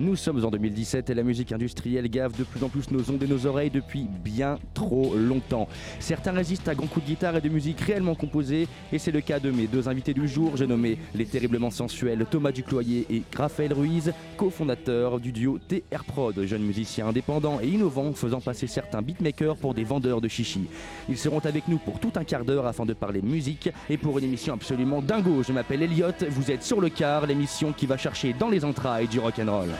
Nous sommes en 2017 et la musique industrielle gave de plus en plus nos ondes et nos oreilles depuis bien trop longtemps. Certains résistent à grands coups de guitare et de musique réellement composée et c'est le cas de mes deux invités du jour. J'ai nommé les terriblement sensuels Thomas Ducloyer et Raphaël Ruiz, cofondateurs du duo TR Prod, jeunes musiciens indépendants et innovants faisant passer certains beatmakers pour des vendeurs de chichi. Ils seront avec nous pour tout un quart d'heure afin de parler musique et pour une émission absolument dingo. Je m'appelle Elliot, vous êtes sur le car, l'émission qui va chercher dans les entrailles du rock'n'roll.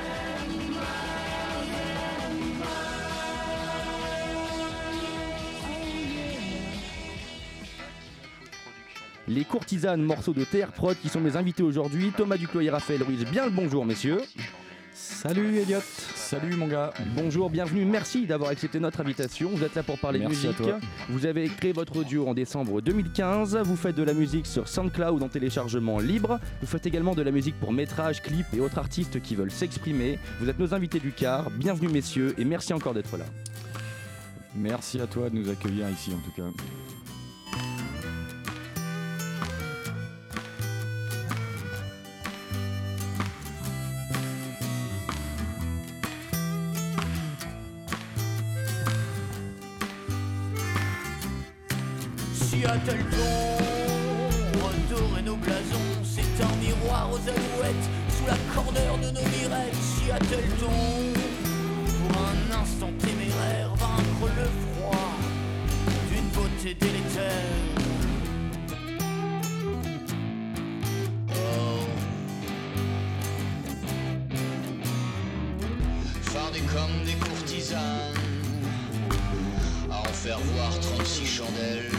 Les courtisanes morceaux de TR Prod qui sont mes invités aujourd'hui, Thomas Duclos et Raphaël Ruiz. Bien le bonjour messieurs. Salut Elliot. Salut mon gars. Bonjour, bienvenue, merci d'avoir accepté notre invitation. Vous êtes là pour parler Merci à musique. toi. Vous avez créé votre duo en décembre 2015. Vous faites de la musique sur SoundCloud en téléchargement libre. Vous faites également de la musique pour métrages, clips et autres artistes qui veulent s'exprimer. Vous êtes nos invités du car. Bienvenue messieurs et merci encore d'être là. Merci à toi de nous accueillir ici en tout cas. Seattle-ton, redorer nos blasons, c'est un miroir aux alouettes, sous la corner de nos mirettes. Seattle-ton, pour un instant téméraire, vaincre le froid d'une beauté délétère. Comme des courtisanes, à en faire voir 36 chandelles.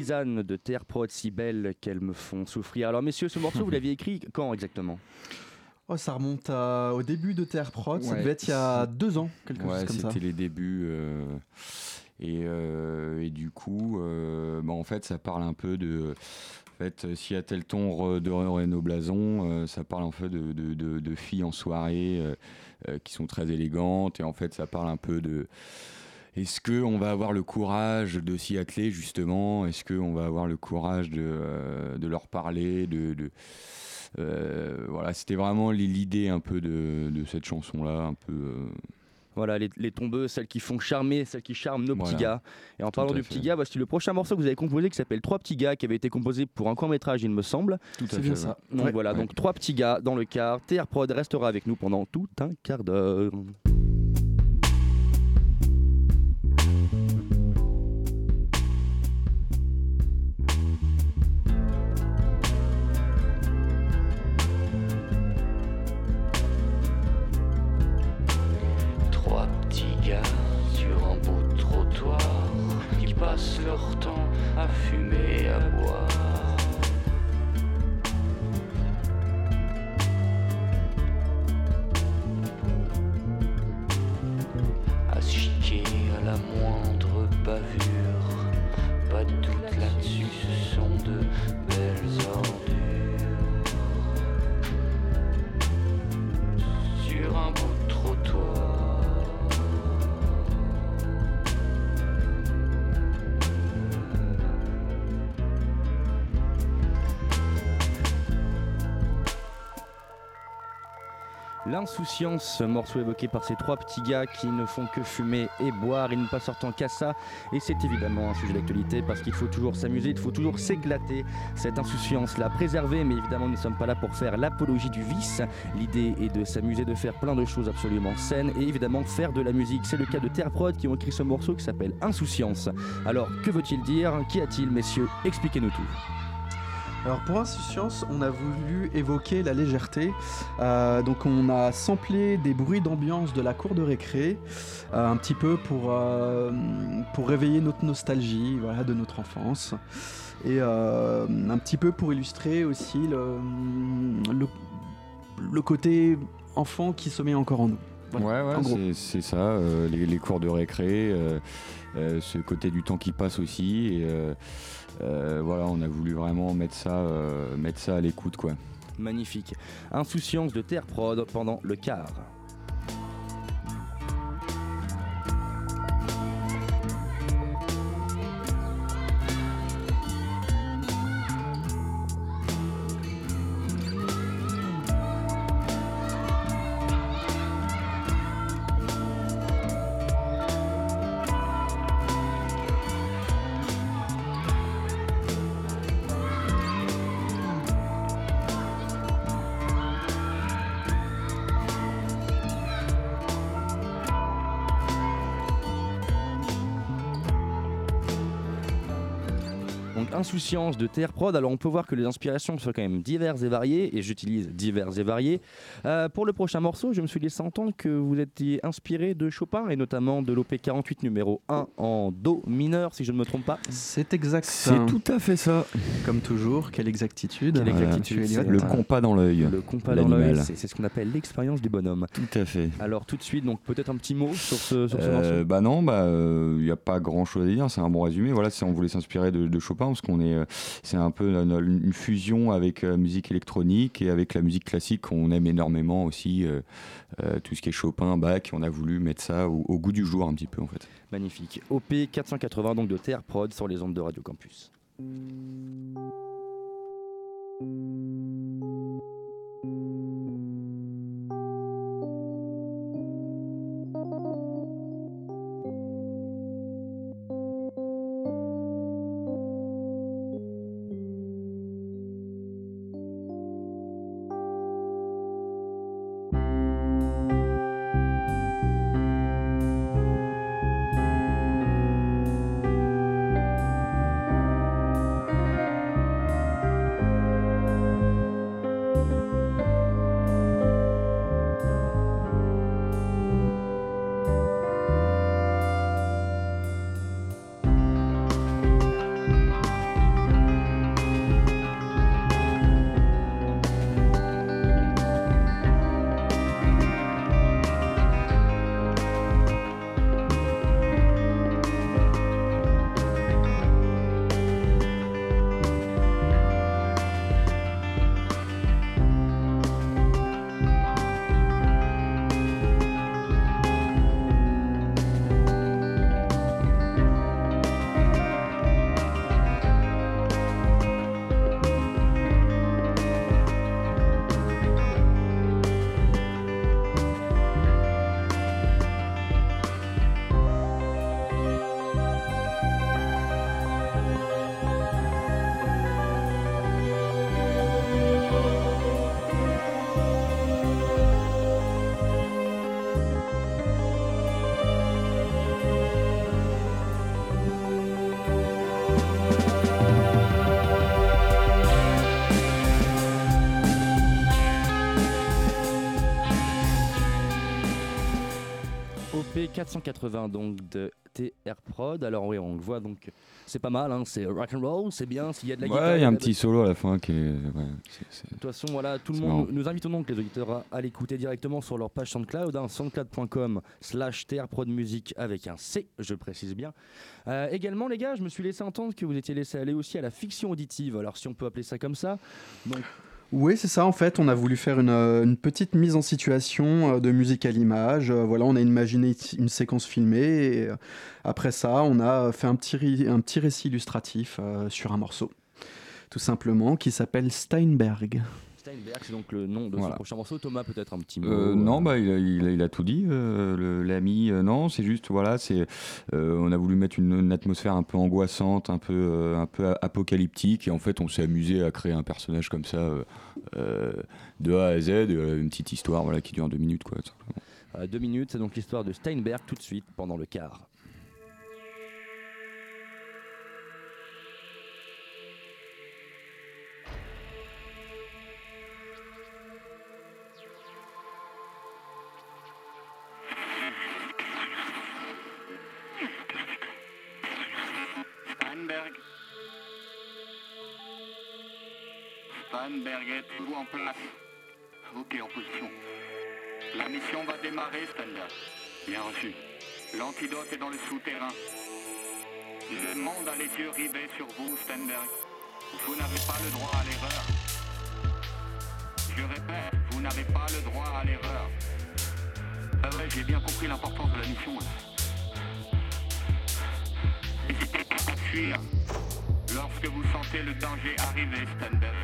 De TR Prod si belles qu'elles me font souffrir. Alors messieurs, ce morceau vous l'aviez écrit quand exactement? Oh, ça remonte à- au début de TR Prod, ça devait être il y a deux ans, quelque Ouais, chose comme ça. c'était les débuts. euh, et, euh, et du coup, euh, bah, en fait, ça parle un peu de. En fait, si à tel ton de Renaud Blason, euh, ça parle en fait de, de- de- de filles en soirée euh, euh, qui sont très élégantes. Et en fait, ça parle un peu de. Est-ce qu'on va avoir le courage de s'y atteler justement? Est-ce qu'on va avoir le courage de, euh, de leur parler de, de- euh, Voilà, c'était vraiment l'idée un peu de, de cette chanson-là, un peu. euh, Voilà, les, les tombeuses, celles qui font charmer, celles qui charment nos Voilà. petits gars. Et en parlant à de fait. petits gars, voici le prochain morceau que vous avez composé qui s'appelle Trois petits gars, qui avait été composé pour un court métrage, il me semble. Tout C'est bien ça. Donc Ouais. voilà, Ouais. donc trois petits gars dans le car. TR Prod restera avec nous pendant tout un quart d'heure. Passent leur temps à fumer et à boire. L'insouciance, ce morceau évoqué par ces trois petits gars qui ne font que fumer et boire, ils ne pas sortant qu'à ça. Et c'est évidemment un sujet d'actualité parce qu'il faut toujours s'amuser, il faut toujours s'éclater. Cette insouciance-là, préserver, mais évidemment nous ne sommes pas là pour faire l'apologie du vice. L'idée est de s'amuser, de faire plein de choses absolument saines et évidemment faire de la musique. C'est le cas de Terre qui ont écrit ce morceau qui s'appelle Insouciance. Alors que veut-il dire? Qu'y a-t-il, messieurs? Expliquez-nous tout. Alors pour Insouciance, on a voulu évoquer la légèreté. Euh, donc on a samplé des bruits d'ambiance de la cour de récré, euh, un petit peu pour, euh, pour réveiller notre nostalgie voilà, de notre enfance. Et un petit peu pour illustrer aussi le, le, le côté enfant qui sommeille encore en nous. Voilà, ouais, ouais, c'est- ça, euh, les, les cours de récré, euh, euh, ce côté du temps qui passe aussi. Et, voilà, on a voulu vraiment mettre ça, mettre ça à l'écoute, quoi. Magnifique. Insouciance de Terre Prod pendant le quart. Insouciance de Terre Prod. Alors on peut voir que les inspirations sont quand même diverses et variées, et j'utilise diverses et variées. Euh, pour le prochain morceau, je me suis laissé entendre que vous étiez inspiré de Chopin, et notamment de l'OP 48 numéro 1 en Do mineur, si je ne me trompe pas. C'est exact. C'est tout à fait ça. Comme toujours, quelle exactitude. Quelle Voilà. exactitude. Le compas dans l'œil. Le compas dans l'œil, c'est ce qu'on appelle l'expérience du bonhomme. Tout à fait. Alors tout de suite, donc peut-être un petit mot sur ce, sur ce Euh, morceau. bah non, bah il n'y a pas grand chose à dire. C'est un bon résumé. Voilà, c'est- on voulait s'inspirer de, de Chopin parce qu'on euh, c'est un peu euh, une fusion avec la musique électronique et avec la musique classique qu'on aime énormément aussi. euh, euh, tout ce qui est Chopin, Bach, on a voulu mettre ça au, goût du jour un petit peu en fait. Magnifique. OP 480 donc de Terre Prod sur les ondes de Radio Campus. 480 donc de TR Prod. Alors oui, on le voit donc c'est pas mal, hein, c'est rock and roll, c'est bien. S'il y a de la guitare, Ouais, il y a un la petit solo à la fin qui est. ouais, c'est- c'est- De toute façon, voilà, tout le monde. marrant. Nous invitons donc les auditeurs à, à l'écouter directement sur leur page SoundCloud, hein, soundcloud.com slash trprodmusic avec un C, je précise bien. Euh, également, les gars, je me suis laissé entendre que vous étiez laissé aller aussi à la fiction auditive, alors si on peut appeler ça comme ça. Donc, Oui, c'est ça. En fait, on a voulu faire une, euh, petite mise en situation euh, de musique à l'image. Euh, Voilà, on a imaginé une séquence filmée. Et après ça, on a fait un petit, récit illustratif sur un morceau, tout simplement, qui s'appelle Steinberg. Steinberg, c'est donc le nom de Voilà. ce prochain morceau. Thomas, peut-être un petit mot. Euh, euh, non, bah, il, a, il a- il a tout dit, euh, l'ami. euh, non, c'est juste, voilà, c'est, euh, on a voulu mettre une, une atmosphère un peu angoissante, un peu, euh, un peu apocalyptique, et en fait, on s'est amusé à créer un personnage comme ça, euh, euh, de A à Z, euh, une petite histoire, voilà, qui dure deux minutes, quoi. tout simplement. euh, deux minutes, c'est donc l'histoire de Steinberg tout de suite pendant le quart. Steinberg, êtes-vous en place Ok, en position. La mission va démarrer, Steinberg. Bien reçu. L'antidote est dans le souterrain. Le monde a les yeux rivés sur vous, Steinberg. Vous n'avez pas le droit à l'erreur. Je répète, vous n'avez pas le droit à l'erreur. Ah ouais, j'ai bien compris l'importance de la mission. N'hésitez pas à fuir. Lorsque vous sentez le danger arriver, Steinberg.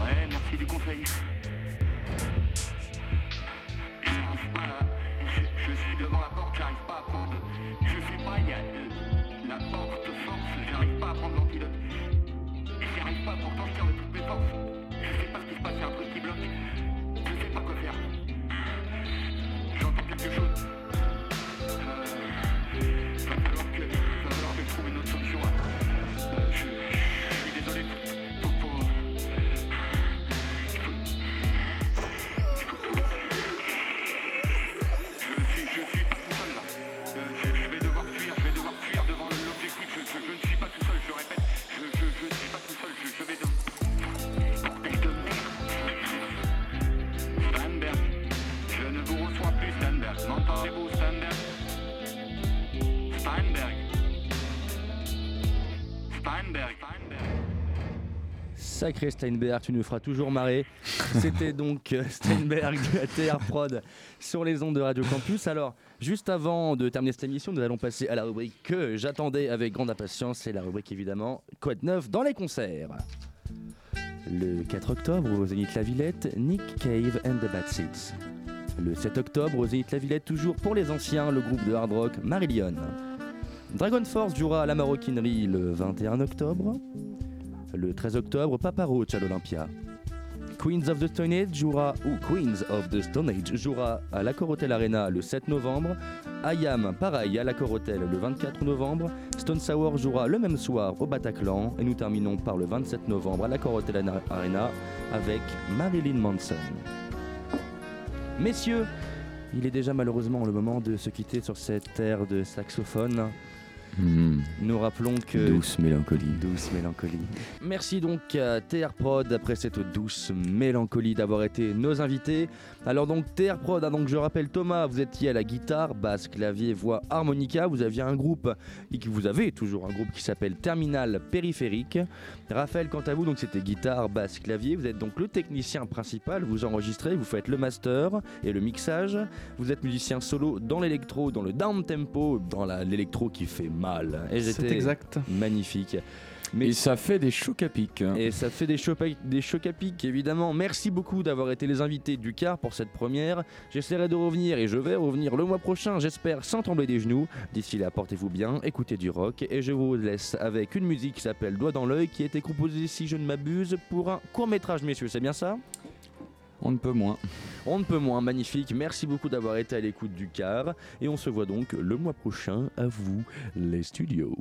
Ouais, merci du conseil. J'arrive pas Je, je suis devant la porte, j'arrive pas à prendre. Je sais pas, il y a. euh, La porte force, j'arrive pas à prendre l'antidote. Sacré Steinberg, tu nous feras toujours marrer. C'était donc euh, Steinberg de la TR Prod sur les ondes de Radio Campus. Alors, juste avant de terminer cette émission, nous allons passer à la rubrique que j'attendais avec grande impatience. C'est la rubrique évidemment Quoi de neuf dans les concerts? Le 4 octobre au Zénith La Villette, Nick Cave and the Bad Seeds. Le 7 octobre au Zénith La Villette, toujours pour les anciens, le groupe de hard rock Marillion. Dragon Force jouera à la maroquinerie le 21 octobre. Le 13 octobre, Papa Roach à l'Olympia. Queens of the Stone Age jouera, à l'Accor Hotel Arena le 7 novembre. Ayam, pareil, à l'Accor Hotel le 24 novembre. Stone Sour jouera le même soir au Bataclan. Et nous terminons par le 27 novembre à l'Accor Hotel Arena avec Marilyn Manson. Messieurs, il est déjà malheureusement le moment de se quitter sur cette aire de saxophone. Hmm, Nous rappelons que Douce mélancolie. Douce mélancolie. Merci donc à TR Prod après cette douce mélancolie d'avoir été nos invités. Alors donc TR Prod, hein, donc je rappelle Thomas, vous étiez à la guitare, basse, clavier, voix, harmonica. Vous aviez un groupe et que vous avez toujours un groupe qui s'appelle Terminal Périphérique. Raphaël, quant à vous, donc c'était guitare, basse, clavier. Vous êtes donc le technicien principal. Vous enregistrez, vous faites le master et le mixage. Vous êtes musicien solo dans l'électro, dans le down tempo, dans l'électro qui fait mal. Exact. magnifique. Et ça fait des chocs à pic. hein. Et ça fait des chocs, à- des chocs à pic, évidemment. Merci beaucoup d'avoir été les invités du car pour cette première. J'essaierai de revenir et je vais revenir le mois prochain, j'espère, sans trembler des genoux. D'ici là, portez-vous bien, écoutez du rock. Et je vous laisse avec une musique qui s'appelle Doigt dans l'œil, qui a été composée, si je ne m'abuse, pour un court métrage, messieurs. C'est bien ça? On ne peut moins. On ne peut moins, magnifique. Merci beaucoup d'avoir été à l'écoute du car. Et on se voit donc le mois prochain à vous, les studios.